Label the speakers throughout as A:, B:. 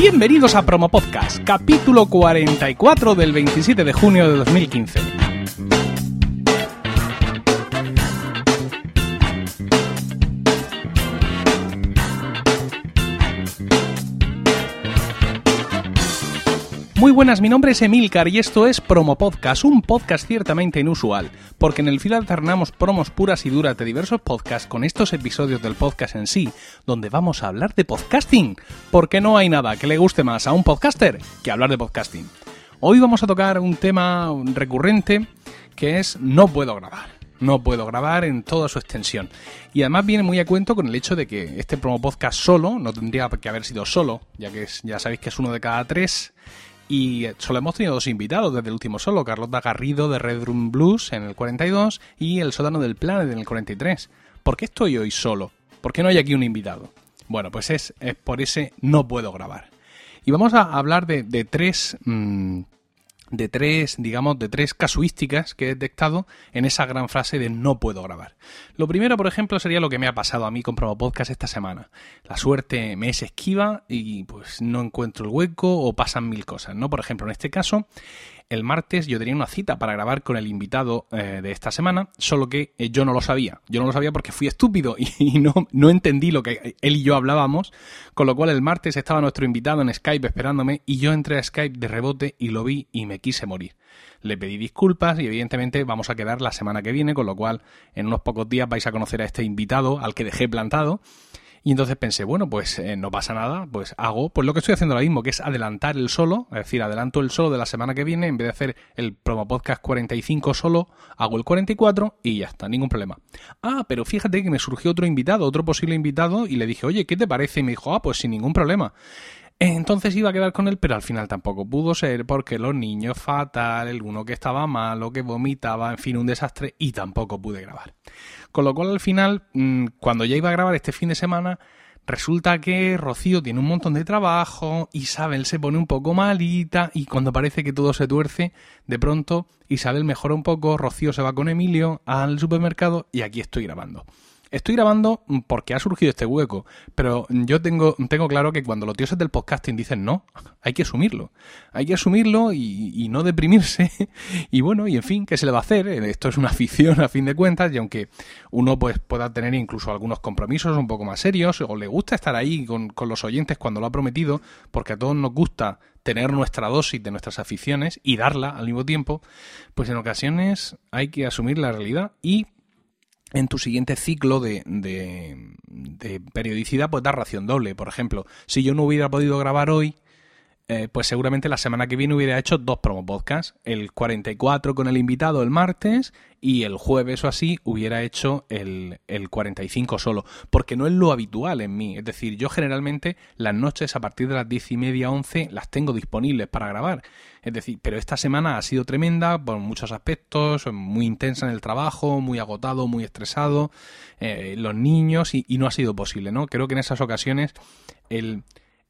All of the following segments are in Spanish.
A: Bienvenidos a Promo Podcast, capítulo 44 del 27 de junio de 2015. Buenas, mi nombre es Emilcar y esto es Promo Podcast, un podcast ciertamente inusual, porque en el fil alternamos promos puras y duras de diversos podcasts con estos episodios del podcast en sí, donde vamos a hablar de podcasting, porque no hay nada que le guste más a un podcaster que hablar de podcasting. Hoy vamos a tocar un tema recurrente que es no puedo grabar no puedo grabar en toda su extensión. Y además viene muy a cuento con el hecho de que este promo podcast solo, no tendría que haber sido solo, ya que ya sabéis que es uno de cada tres, y solo hemos tenido dos invitados desde el último solo, Carlota Garrido de Red Room Blues en el 42 y el sótano del Planet en el 43. ¿Por qué estoy hoy solo? ¿Por qué no hay aquí un invitado? Bueno, pues es, por ese no puedo grabar. Y vamos a hablar de, tres mm, de tres, digamos, de tres casuísticas que he detectado en esa gran frase de no puedo grabar. Lo primero, por ejemplo, sería lo que me ha pasado a mí con Promo Podcast esta semana. La suerte me es esquiva y pues no encuentro el hueco o pasan mil cosas, ¿no? Por ejemplo, en este caso, el martes yo tenía una cita para grabar con el invitado eh, de esta semana, solo que eh, yo no lo sabía. Yo no lo sabía porque fui estúpido y, no, no entendí lo que él y yo hablábamos, con lo cual el martes estaba nuestro invitado en Skype esperándome y yo entré a Skype de rebote y lo vi y me quise morir. Le pedí disculpas y evidentemente vamos a quedar la semana que viene, con lo cual en unos pocos días vais a conocer a este invitado al que dejé plantado y entonces pensé, bueno, pues eh, no pasa nada, pues hago pues lo que estoy haciendo ahora mismo, que es adelantar el solo, es decir, adelanto el solo de la semana que viene, en vez de hacer el promo podcast 45 solo, hago el 44 y ya está, ningún problema. Ah, pero fíjate que me surgió otro invitado, otro posible invitado, y le dije, oye, ¿qué te parece? Y me dijo, ah, pues sin ningún problema. Entonces iba a quedar con él, pero al final tampoco pudo ser porque los niños fatal, el uno que estaba malo, que vomitaba, en fin, un desastre y tampoco pude grabar. Con lo cual al final, mm, cuando ya iba a grabar este fin de semana, resulta que Rocío tiene un montón de trabajo, Isabel se pone un poco malita y cuando parece que todo se tuerce, de pronto Isabel mejora un poco, Rocío se va con Emilio al supermercado y aquí estoy grabando. Estoy grabando porque ha surgido este hueco, pero yo tengo, tengo claro que cuando los dioses del podcasting dicen no, hay que asumirlo. Hay que asumirlo y, no deprimirse. Y bueno, y en fin, ¿qué se le va a hacer? Esto es una afición a fin de cuentas, y aunque uno pues pueda tener incluso algunos compromisos un poco más serios, o le gusta estar ahí con, con los oyentes cuando lo ha prometido, porque a todos nos gusta tener nuestra dosis de nuestras aficiones y darla al mismo tiempo, pues en ocasiones hay que asumir la realidad y en tu siguiente ciclo de, de, periodicidad, pues dar ración doble. Por ejemplo, si yo no hubiera podido grabar hoy, eh, pues seguramente la semana que viene hubiera hecho dos promo podcasts. El 44 con el invitado el martes y el jueves o así hubiera hecho el, el 45 solo, porque no es lo habitual en mí. Es decir, yo generalmente las noches a partir de las 10 y media, 11 las tengo disponibles para grabar. Es decir, pero esta semana ha sido tremenda por muchos aspectos, muy intensa en el trabajo, muy agotado, muy estresado, eh, los niños y, y, no ha sido posible, ¿no? Creo que en esas ocasiones el,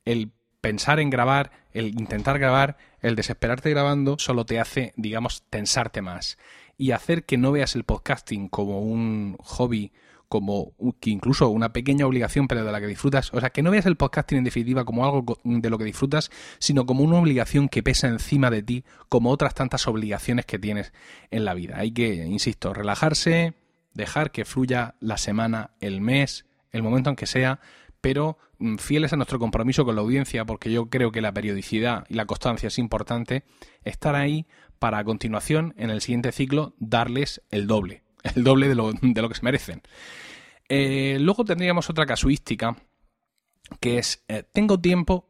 A: el pensar en grabar, el intentar grabar, el desesperarte grabando, solo te hace, digamos, tensarte más y hacer que no veas el podcasting como un hobby, como que incluso una pequeña obligación, pero de la que disfrutas. O sea, que no veas el podcasting en definitiva como algo de lo que disfrutas, sino como una obligación que pesa encima de ti, como otras tantas obligaciones que tienes en la vida. Hay que, insisto, relajarse, dejar que fluya la semana, el mes, el momento en que sea, pero mm, fieles a nuestro compromiso con la audiencia, porque yo creo que la periodicidad y la constancia es importante, estar ahí para a continuación, en el siguiente ciclo, darles el doble, el doble de lo, de lo que se merecen. Eh, luego tendríamos otra casuística, que es, eh, tengo tiempo,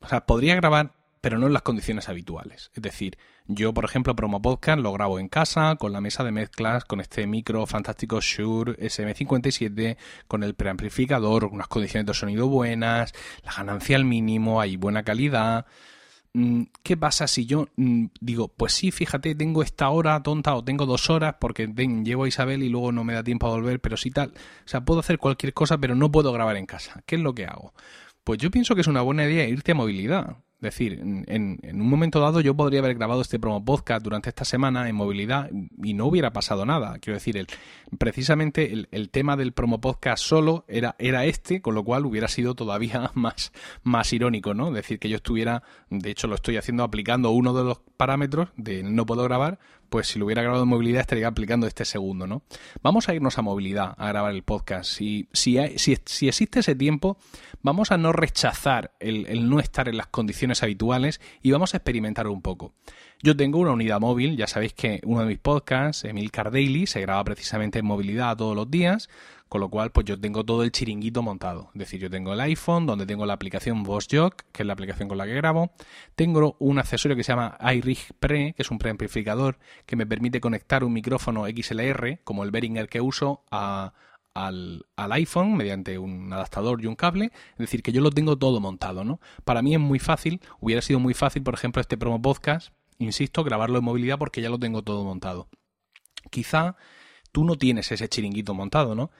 A: o sea, podría grabar, pero no en las condiciones habituales. Es decir, yo, por ejemplo, Promo Podcast lo grabo en casa, con la mesa de mezclas, con este micro fantástico Shure SM57, con el preamplificador, unas condiciones de sonido buenas, la ganancia al mínimo, hay buena calidad. Mm, ¿qué pasa si yo mm, digo, pues sí, fíjate, tengo esta hora tonta o tengo dos horas porque llevo a Isabel y luego no me da tiempo a volver, pero sí tal. O sea, puedo hacer cualquier cosa, pero no puedo grabar en casa. ¿Qué es lo que hago? Pues yo pienso que es una buena idea irte a movilidad. Decir, en, un momento dado yo podría haber grabado este promo podcast durante esta semana en movilidad y no hubiera pasado nada. Quiero decir, el, precisamente el, tema del promo podcast solo era, era este, con lo cual hubiera sido todavía más, más irónico, ¿no? Decir, que yo estuviera, de hecho lo estoy haciendo aplicando uno de los parámetros de no puedo grabar, pues si lo hubiera grabado en movilidad estaría aplicando este segundo, ¿no? Vamos a irnos a movilidad a grabar el podcast. Si, si, si, existe ese tiempo, vamos a no rechazar el, el, no estar en las condiciones habituales y vamos a experimentar un poco. Yo tengo una unidad móvil, ya sabéis que uno de mis podcasts, Emil Daily, se graba precisamente en movilidad todos los días. Con lo cual, pues yo tengo todo el chiringuito montado. Es decir, yo tengo el iPhone, donde tengo la aplicación VoiceJock, que es la aplicación con la que grabo. Tengo un accesorio que se llama iRig Pre, que es un preamplificador que me permite conectar un micrófono XLR, como el Behringer que uso, al, iPhone mediante un adaptador y un cable. Es decir, que yo lo tengo todo montado, ¿no? Para mí es muy fácil, hubiera sido muy fácil, por ejemplo, este promo podcast, insisto, grabarlo en movilidad porque ya lo tengo todo montado. Quizá tú no tienes ese chiringuito montado, ¿no?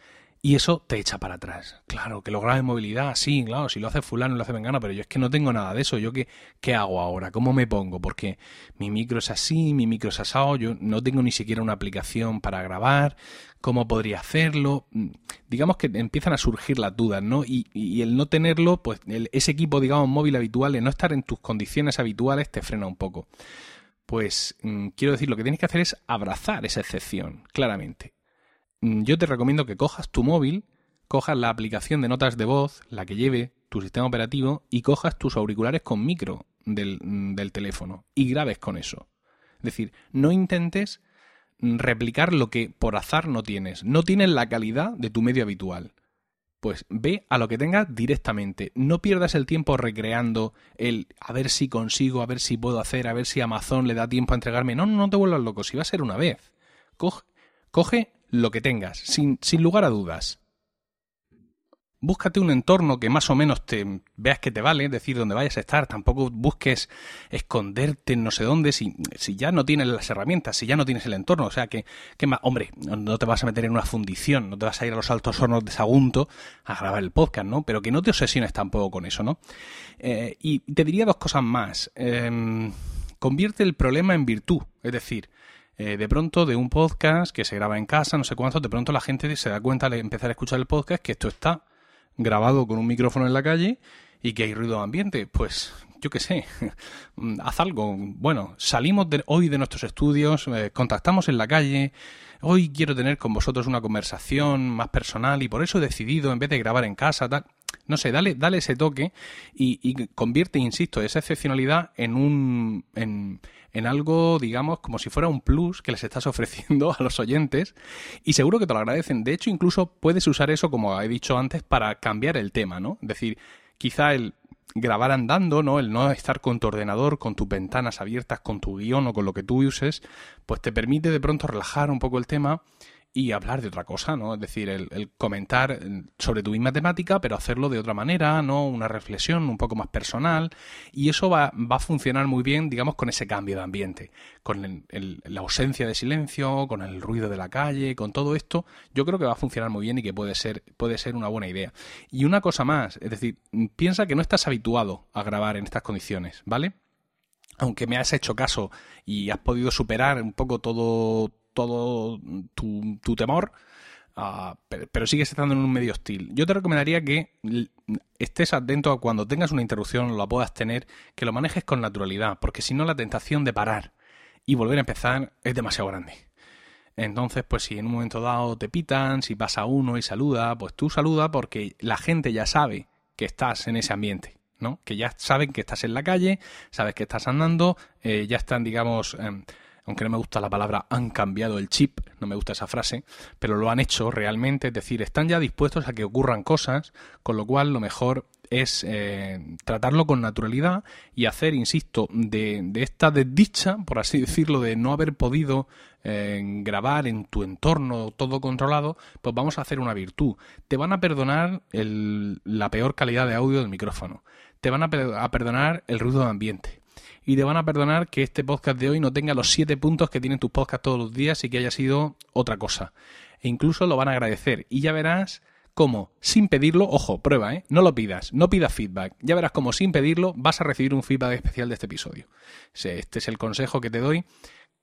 A: Y eso te echa para atrás. Claro, que lo grabes en movilidad, sí, claro, si lo hace fulano, lo hace vengano, pero yo es que no tengo nada de eso. ¿Yo qué, qué hago ahora? ¿Cómo me pongo? Porque mi micro es así, mi micro es asado, yo no tengo ni siquiera una aplicación para grabar, ¿cómo podría hacerlo? Mm, digamos que empiezan a surgir las dudas, ¿no? Y, el no tenerlo, pues ese equipo, digamos, móvil habitual, el no estar en tus condiciones habituales, te frena un poco. Pues mm, quiero decir, lo que tienes que hacer es abrazar esa excepción, claramente yo te recomiendo que cojas tu móvil, cojas la aplicación de notas de voz, la que lleve tu sistema operativo, y cojas tus auriculares con micro del, mm, del teléfono y grabes con eso. Es decir, no intentes replicar lo que por azar no tienes. No tienes la calidad de tu medio habitual. Pues ve a lo que tengas directamente. No pierdas el tiempo recreando el a ver si consigo, a ver si puedo hacer, a ver si Amazon le da tiempo a entregarme. No, no, no te vuelvas loco. Si va a ser una vez. Coge, coge lo que tengas, sin, sin lugar a dudas. Búscate un entorno que más o menos te veas que te vale, es decir, donde vayas a estar. Tampoco busques esconderte en no sé dónde si, si ya no tienes las herramientas, si ya no tienes el entorno. O sea, que, que más, hombre, no te vas a meter en una fundición, no te vas a ir a los altos hornos de Sagunto a grabar el podcast, ¿no? Pero que no te obsesiones tampoco con eso, ¿no? Eh, y te diría dos cosas más. Em, convierte el problema en virtud, es decir, eh, de pronto de un podcast que se graba en casa, no sé cuánto, de pronto la gente se da cuenta al empezar a escuchar el podcast que esto está grabado con un micrófono en la calle y que hay ruido ambiente. Pues yo qué sé, haz algo. Bueno, salimos hoy de nuestros estudios, eh, contactamos en la calle, hoy quiero tener con vosotros una conversación más personal y por eso he decidido, en vez de grabar en casa, tal, no sé, dale, dale ese toque y, convierte, insisto, esa excepcionalidad en un, en, en algo, digamos, como si fuera un plus que les estás ofreciendo a los oyentes y seguro que te lo agradecen. De hecho, incluso puedes usar eso, como he dicho antes, para cambiar el tema, ¿no? Es decir, quizá el grabar andando, ¿no? El no estar con tu ordenador, con tus ventanas abiertas, con tu guion o con lo que tú uses, pues te permite de pronto relajar un poco el tema y hablar de otra cosa, ¿no? Es decir, el, comentar sobre tu misma temática, pero hacerlo de otra manera, ¿no? Una reflexión un poco más personal. Y eso va, va a funcionar muy bien, digamos, con ese cambio de ambiente, con la ausencia de silencio, con el ruido de la calle, con todo esto. Yo creo que va a funcionar muy bien y que puede ser, puede ser una buena idea. Y una cosa más, es decir, piensa que no estás habituado a grabar en estas condiciones, ¿vale? Aunque me has hecho caso y has podido superar un poco todo todo tu, temor, ah, pero, sigues estando en un medio hostil. Yo te recomendaría que estés atento a cuando tengas una interrupción, la puedas tener, que lo manejes con naturalidad, porque si no la tentación de parar y volver a empezar es demasiado grande. Entonces, pues si en un momento dado te pitan, si pasa uno y saluda, pues tú saluda porque la gente ya sabe que estás en ese ambiente. ¿no? Que ya saben que estás en la calle, sabes que estás andando, eh, ya están, digamos, em, aunque no me gusta la palabra han cambiado el chip, no me gusta esa frase, pero lo han hecho realmente, es decir, están ya dispuestos a que ocurran cosas, con lo cual lo mejor es eh, tratarlo con naturalidad y hacer, insisto, de, esta desdicha, por así decirlo, de no haber podido eh, grabar en tu entorno todo controlado, pues vamos a hacer una virtud. Te van a perdonar la peor calidad de audio del micrófono, te van a perdonar el ruido de ambiente, y te van a perdonar que este podcast de hoy no tenga los siete puntos que tienen tus podcasts todos los días y que haya sido otra cosa. E incluso lo van a agradecer y ya verás como sin pedirlo, ojo, prueba, ¿eh? No lo pidas, no pidas feedback. Ya verás como sin pedirlo vas a recibir un feedback especial de este episodio. Este es el consejo que te doy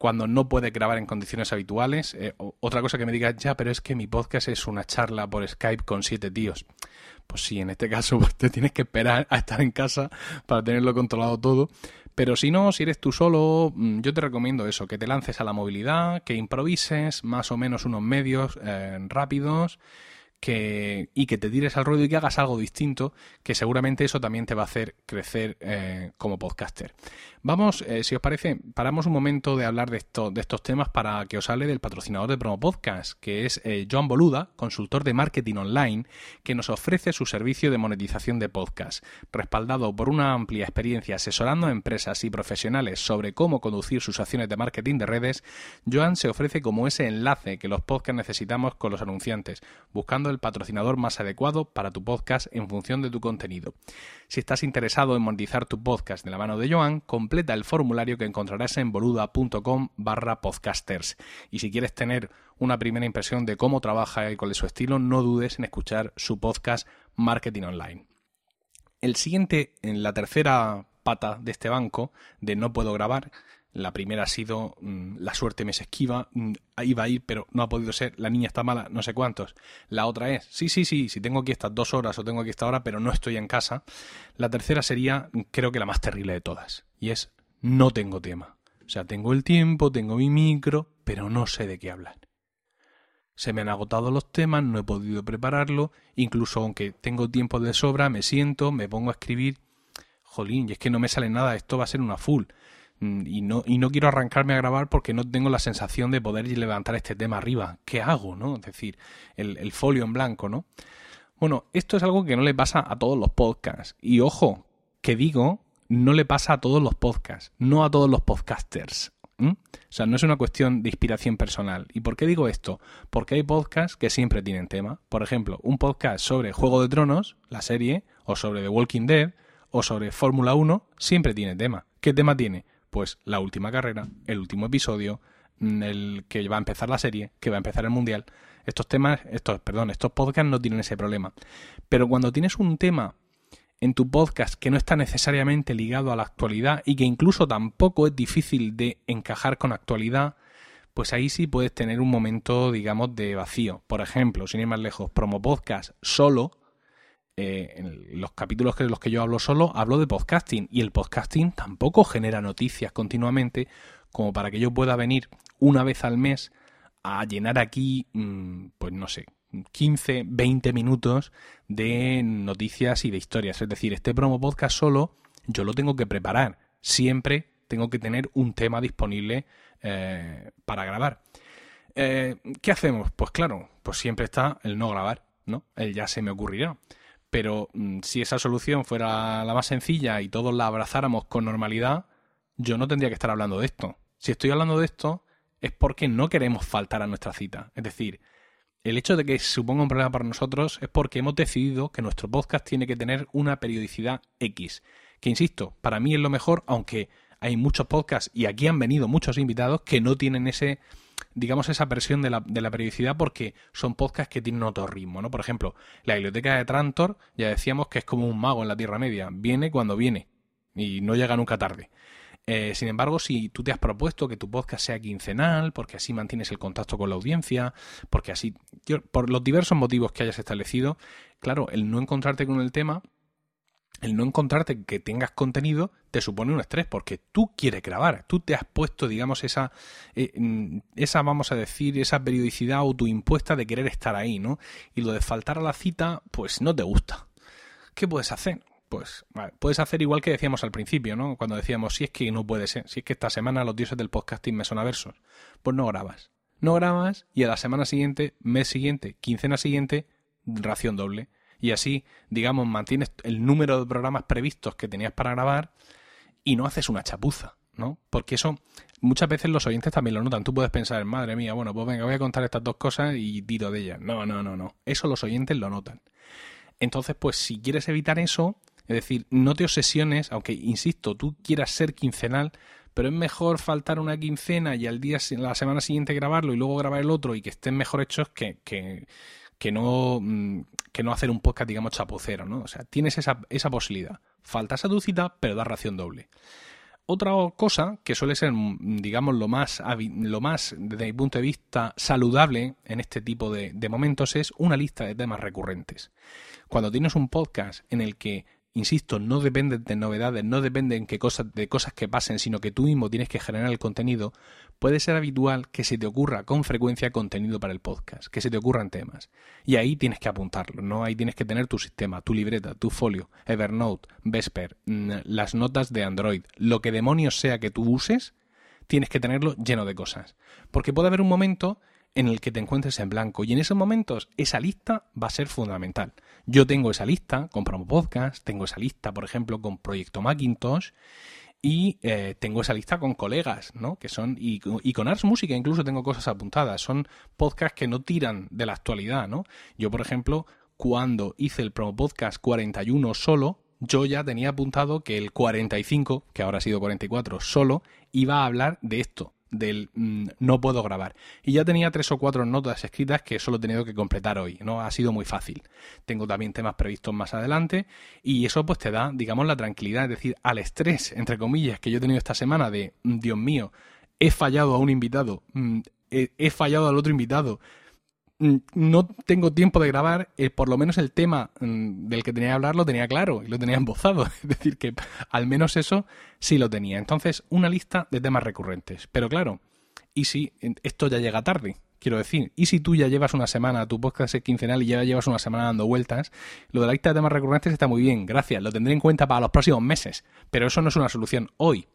A: cuando no puedes grabar en condiciones habituales. Eh, otra cosa que me digas, ya, pero es que mi podcast es una charla por Skype con siete tíos. Pues sí, en este caso pues, te tienes que esperar a estar en casa para tenerlo controlado todo. Pero si no, si eres tú solo, mm, yo te recomiendo eso, que te lances a la movilidad, que improvises más o menos unos medios eh, rápidos que, y que te tires al ruido y que hagas algo distinto, que seguramente eso también te va a hacer crecer eh, como podcaster. Vamos, eh, si os parece, paramos un momento de hablar de estos temas para que os hable del patrocinador de Promo Podcast, que es eh, Joan Boluda, consultor de marketing online, que nos ofrece su servicio de monetización de podcast, respaldado por una amplia experiencia asesorando a empresas y profesionales sobre cómo conducir sus acciones de marketing de redes. Joan se ofrece como ese enlace que los podcasts necesitamos con los anunciantes, buscando el patrocinador más adecuado para tu podcast en función de tu contenido. Si estás interesado en monetizar tu podcast de la mano de Joan, completa el formulario que encontrarás en boluda.com barra podcasters. Y si quieres tener una primera impresión de cómo trabaja y cuál es su estilo, no dudes en escuchar su podcast Marketing Online. El siguiente, en la tercera pata de este banco, de no puedo grabar, la primera ha sido mm, la suerte me se esquiva, mm, iba a ir, pero no ha podido ser, la niña está mala, no sé cuántos. La otra es, sí, sí, sí, si tengo aquí estas dos horas o tengo aquí esta hora, pero no estoy en casa. La tercera sería, creo que la más terrible de todas, y es, no tengo tema. O sea, tengo el tiempo, tengo mi micro, pero no sé de qué hablar. Se me han agotado los temas, no he podido prepararlo, incluso aunque tengo tiempo de sobra, me siento, me pongo a escribir. Jolín, y es que no me sale nada, esto va a ser una full. Mm, y no, y no quiero arrancarme a grabar porque no tengo la sensación de poder levantar este tema arriba. ¿Qué hago, no? Es decir, el, el folio en blanco, ¿no? Bueno, esto es algo que no le pasa a todos los podcasts. Y ojo, que digo, no le pasa a todos los podcasts, no a todos los podcasters. O sea, no es una cuestión de inspiración personal. ¿Y por qué digo esto? Porque hay podcasts que siempre tienen tema. Por ejemplo, un podcast sobre Juego de Tronos, la serie, o sobre The Walking Dead, o sobre Fórmula 1, siempre tiene tema. ¿Qué tema tiene? Pues la última carrera, el último episodio, mm, el que va a empezar la serie, que va a empezar el mundial. Estos temas, estos, perdón, estos podcasts no tienen ese problema. Pero cuando tienes un tema en tu podcast que no está necesariamente ligado a la actualidad y que incluso tampoco es difícil de encajar con actualidad, pues ahí sí puedes tener un momento, digamos, de vacío. Por ejemplo, sin ir más lejos, promo podcast solo eh, en los capítulos que los que yo hablo solo, hablo de podcasting y el podcasting tampoco genera noticias continuamente como para que yo pueda venir una vez al mes a llenar aquí, mm, pues no sé, 15, 20 minutos de noticias y de historias. Es decir, este promo podcast solo yo lo tengo que preparar. Siempre tengo que tener un tema disponible eh, para grabar. Eh, ¿Qué hacemos? Pues claro, pues siempre está el no grabar, ¿no? El ya se me ocurrirá. Pero mm, si esa solución fuera la más sencilla y todos la abrazáramos con normalidad, yo no tendría que estar hablando de esto. Si estoy hablando de esto es porque no queremos faltar a nuestra cita. Es decir, el hecho de que suponga un problema para nosotros es porque hemos decidido que nuestro podcast tiene que tener una periodicidad X. Que insisto, para mí es lo mejor, aunque hay muchos podcasts y aquí han venido muchos invitados que no tienen ese digamos, esa presión de la, de la periodicidad porque son podcasts que tienen otro ritmo, ¿no? Por ejemplo, la biblioteca de Trantor, ya decíamos que es como un mago en la Tierra Media, viene cuando viene y no llega nunca tarde. Eh, sin embargo, si tú te has propuesto que tu podcast sea quincenal, porque así mantienes el contacto con la audiencia, porque así, por los diversos motivos que hayas establecido, claro, el no encontrarte con el tema el no encontrarte que tengas contenido te supone un estrés porque tú quieres grabar, tú te has puesto, digamos, esa, eh, mm, esa, vamos a decir, esa periodicidad autoimpuesta de querer estar ahí, ¿no? Y lo de faltar a la cita, pues no te gusta. ¿Qué puedes hacer? Pues puedes hacer igual que decíamos al principio, ¿no? Cuando decíamos, si es que no puede ser, si es que esta semana los dioses del podcasting me son aversos, pues no grabas. No grabas y a la semana siguiente, mes siguiente, quincena siguiente, ración doble y así, digamos, mantienes el número de programas previstos que tenías para grabar y no haces una chapuza, ¿no? Porque eso muchas veces los oyentes también lo notan. Tú puedes pensar, madre mía, bueno, pues venga, voy a contar estas dos cosas y tiro de ellas. No, no, no, no. Eso los oyentes lo notan. Entonces, pues si quieres evitar eso, es decir, no te obsesiones, aunque, insisto, tú quieras ser quincenal, pero es mejor faltar una quincena y al día, la semana siguiente grabarlo y luego grabar el otro y que estén mejor hechos que, que que no, mm, que no hacer un podcast, digamos, chapucero, ¿no? O sea, tienes esa, esa posibilidad. Falta seducida, pero da ración doble. Otra cosa que suele ser, digamos, lo más, lo más, desde mi punto de vista, saludable en este tipo de momentos es una lista de temas recurrentes. Cuando tienes un podcast en el que insisto, no depende de novedades, no depende en qué cosas, de cosas que pasen, sino que tú mismo tienes que generar el contenido, puede ser habitual que se te ocurra con frecuencia contenido para el podcast, que se te ocurran temas. Y ahí tienes que apuntarlo, ¿no? Ahí tienes que tener tu sistema, tu libreta, tu folio, Evernote, Vesper, mm, las notas de Android, lo que demonios sea que tú uses, tienes que tenerlo lleno de cosas. Porque puede haber un momento en el que te encuentres en blanco. Y en esos momentos esa lista va a ser fundamental. Yo tengo esa lista con Promo Podcast, tengo esa lista, por ejemplo, con Proyecto Macintosh y eh, tengo esa lista con colegas, ¿no? Que son, y, y, con Ars Música incluso tengo cosas apuntadas. Son podcasts que no tiran de la actualidad, ¿no? Yo, por ejemplo, cuando hice el Promo Podcast 41 solo, yo ya tenía apuntado que el 45, que ahora ha sido 44 solo, iba a hablar de esto, del mm, no puedo grabar. Y ya tenía tres o cuatro notas escritas que solo he tenido que completar hoy, ¿no? Ha sido muy fácil. Tengo también temas previstos más adelante y eso pues te da, digamos, la tranquilidad, es decir, al estrés, entre comillas, que yo he tenido esta semana de, mm, Dios mío, he fallado a un invitado, mm, he, fallado al otro invitado, no tengo tiempo de grabar, eh, por lo menos el tema del que tenía que hablar lo tenía claro y lo tenía embozado. Es decir, que al menos eso sí lo tenía. Entonces, una lista de temas recurrentes. Pero claro, ¿y si esto ya llega tarde? Quiero decir, ¿y si tú ya llevas una semana, tu podcast es quincenal y ya llevas una semana dando vueltas? Lo de la lista de temas recurrentes está muy bien, gracias, lo tendré en cuenta para los próximos meses, pero eso no es una solución hoy.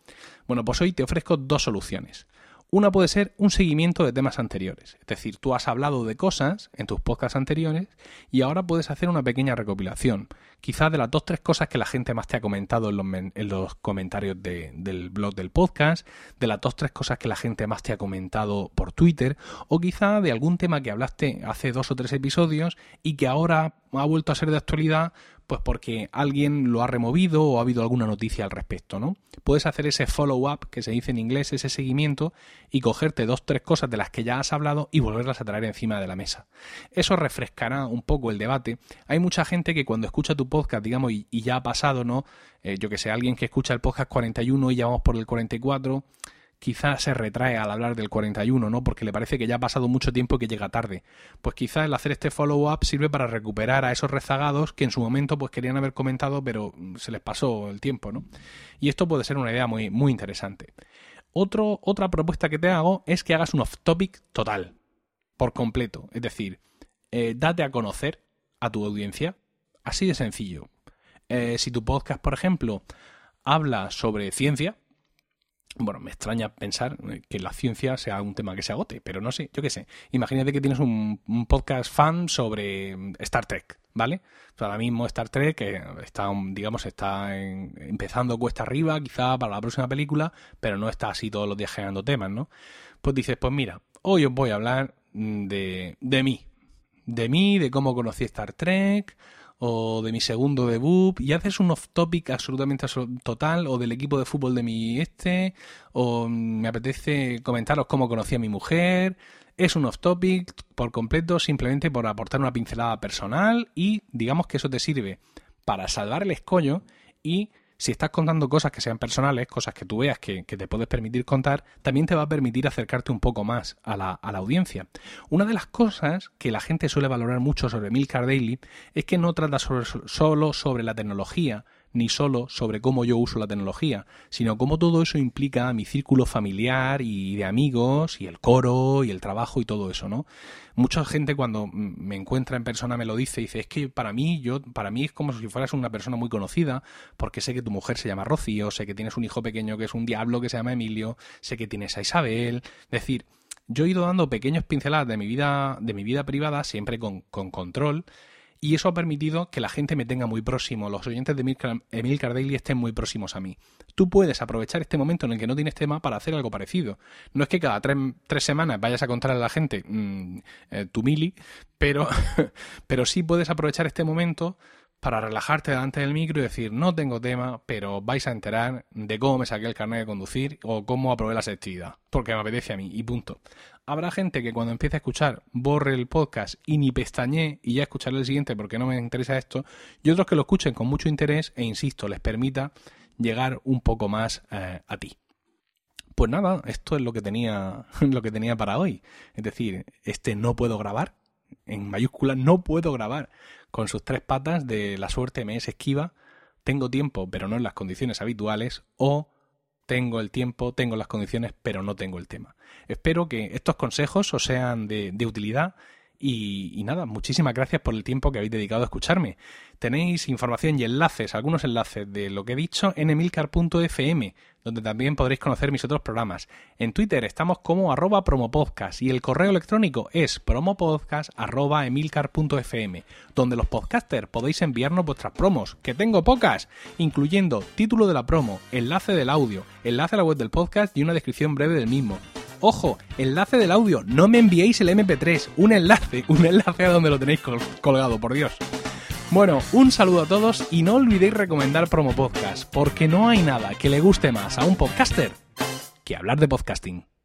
A: Bueno, pues hoy te ofrezco dos soluciones. Una puede ser un seguimiento de temas anteriores, es decir, tú has hablado de cosas en tus podcasts anteriores y ahora puedes hacer una pequeña recopilación, quizás de las dos tres cosas que la gente más te ha comentado en los, en los comentarios del blog del podcast, de las dos tres cosas que la gente más te ha comentado por Twitter, o quizá de algún tema que hablaste hace dos o tres episodios y que ahora ha vuelto a ser de actualidad pues porque alguien lo ha removido o ha habido alguna noticia al respecto, ¿no? Puedes hacer ese follow-up, que se dice en inglés, ese seguimiento, y cogerte dos, tres cosas de las que ya has hablado y volverlas a traer encima de la mesa. Eso refrescará un poco el debate. Hay mucha gente que cuando escucha tu podcast, digamos, y, ya ha pasado, ¿no? Eh, yo que sé, alguien que escucha el podcast 41 y ya vamos por el 44 quizás se retrae al hablar del 41, ¿no? Porque le parece que ya ha pasado mucho tiempo y que llega tarde. Pues quizás el hacer este follow-up sirve para recuperar a esos rezagados que en su momento pues querían haber comentado, pero se les pasó el tiempo, ¿no? Y esto puede ser una idea muy, muy interesante. Otro, otra propuesta que te hago es que hagas un off-topic total, por completo. Es decir, eh, date a conocer a tu audiencia. Así de sencillo. Eh, si tu podcast, por ejemplo, habla sobre ciencia, bueno, me extraña pensar que la ciencia sea un tema que se agote, pero no sé, yo qué sé. Imagínate que tienes un, podcast fan sobre Star Trek, ¿vale? ahora mismo Star Trek está, digamos, está empezando cuesta arriba, quizá para la próxima película, pero no está así todos los días generando temas, ¿no? Pues dices, pues mira, hoy os voy a hablar de, de mí, de mí, de cómo conocí Star Trek, o de mi segundo debut y haces un off topic absolutamente total o del equipo de fútbol de mi este o me apetece comentaros cómo conocí a mi mujer. Es un off topic por completo simplemente por aportar una pincelada personal y digamos que eso te sirve para salvar el escollo y si estás contando cosas que sean personales, cosas que tú veas que, te puedes permitir contar, también te va a permitir acercarte un poco más a la, a la audiencia. Una de las cosas que la gente suele valorar mucho sobre Milcar Daily es que no trata solo sobre la tecnología, ni solo sobre cómo yo uso la tecnología, sino cómo todo eso implica mi círculo familiar y de amigos y el coro y el trabajo y todo eso, ¿no? Mucha gente cuando me encuentra en persona me lo dice dice, es que para mí, yo, para mí es como si fueras una persona muy conocida, porque sé que tu mujer se llama Rocío, sé que tienes un hijo pequeño que es un diablo que se llama Emilio, sé que tienes a Isabel, es decir, yo he ido dando pequeños pinceladas de mi vida, de mi vida privada, siempre con control, y eso ha permitido que la gente me tenga muy próximo, los oyentes de Emil Cardelli estén muy próximos a mí. Tú puedes aprovechar este momento en el que no tienes tema para hacer algo parecido. No es que cada tres, semanas vayas a contar a la gente mm, eh, tu mili, pero, pero sí puedes aprovechar este momento para relajarte delante del micro y decir, no tengo tema, pero vais a enterar de cómo me saqué el carnet de conducir o cómo aprobé la selectividad, porque me apetece a mí, y punto. Habrá gente que cuando empiece a escuchar borre el podcast y ni pestañe y ya escucharé el siguiente porque no me interesa esto, y otros que lo escuchen con mucho interés e insisto, les permita llegar un poco más eh, a ti. Pues nada, esto es lo que tenía lo que tenía para hoy. Es decir, este no puedo grabar en mayúsculas no puedo grabar con sus tres patas de la suerte me es esquiva, tengo tiempo pero no en las condiciones habituales o tengo el tiempo, tengo las condiciones pero no tengo el tema. Espero que estos consejos os sean de, de utilidad y, nada, muchísimas gracias por el tiempo que habéis dedicado a escucharme. Tenéis información y enlaces, algunos enlaces de lo que he dicho en emilcar.fm, donde también podréis conocer mis otros programas. En Twitter estamos como arroba promopodcast y el correo electrónico es promopodcast arroba emilcar.fm, donde los podcasters podéis enviarnos vuestras promos, que tengo pocas, incluyendo título de la promo, enlace del audio, enlace a la web del podcast y una descripción breve del mismo. Ojo, enlace del audio, no me enviéis el MP3, un enlace, un enlace a donde lo tenéis colgado, por Dios. Bueno, un saludo a todos y no olvidéis recomendar Promo Podcast, porque no hay nada que le guste más a un podcaster que hablar de podcasting.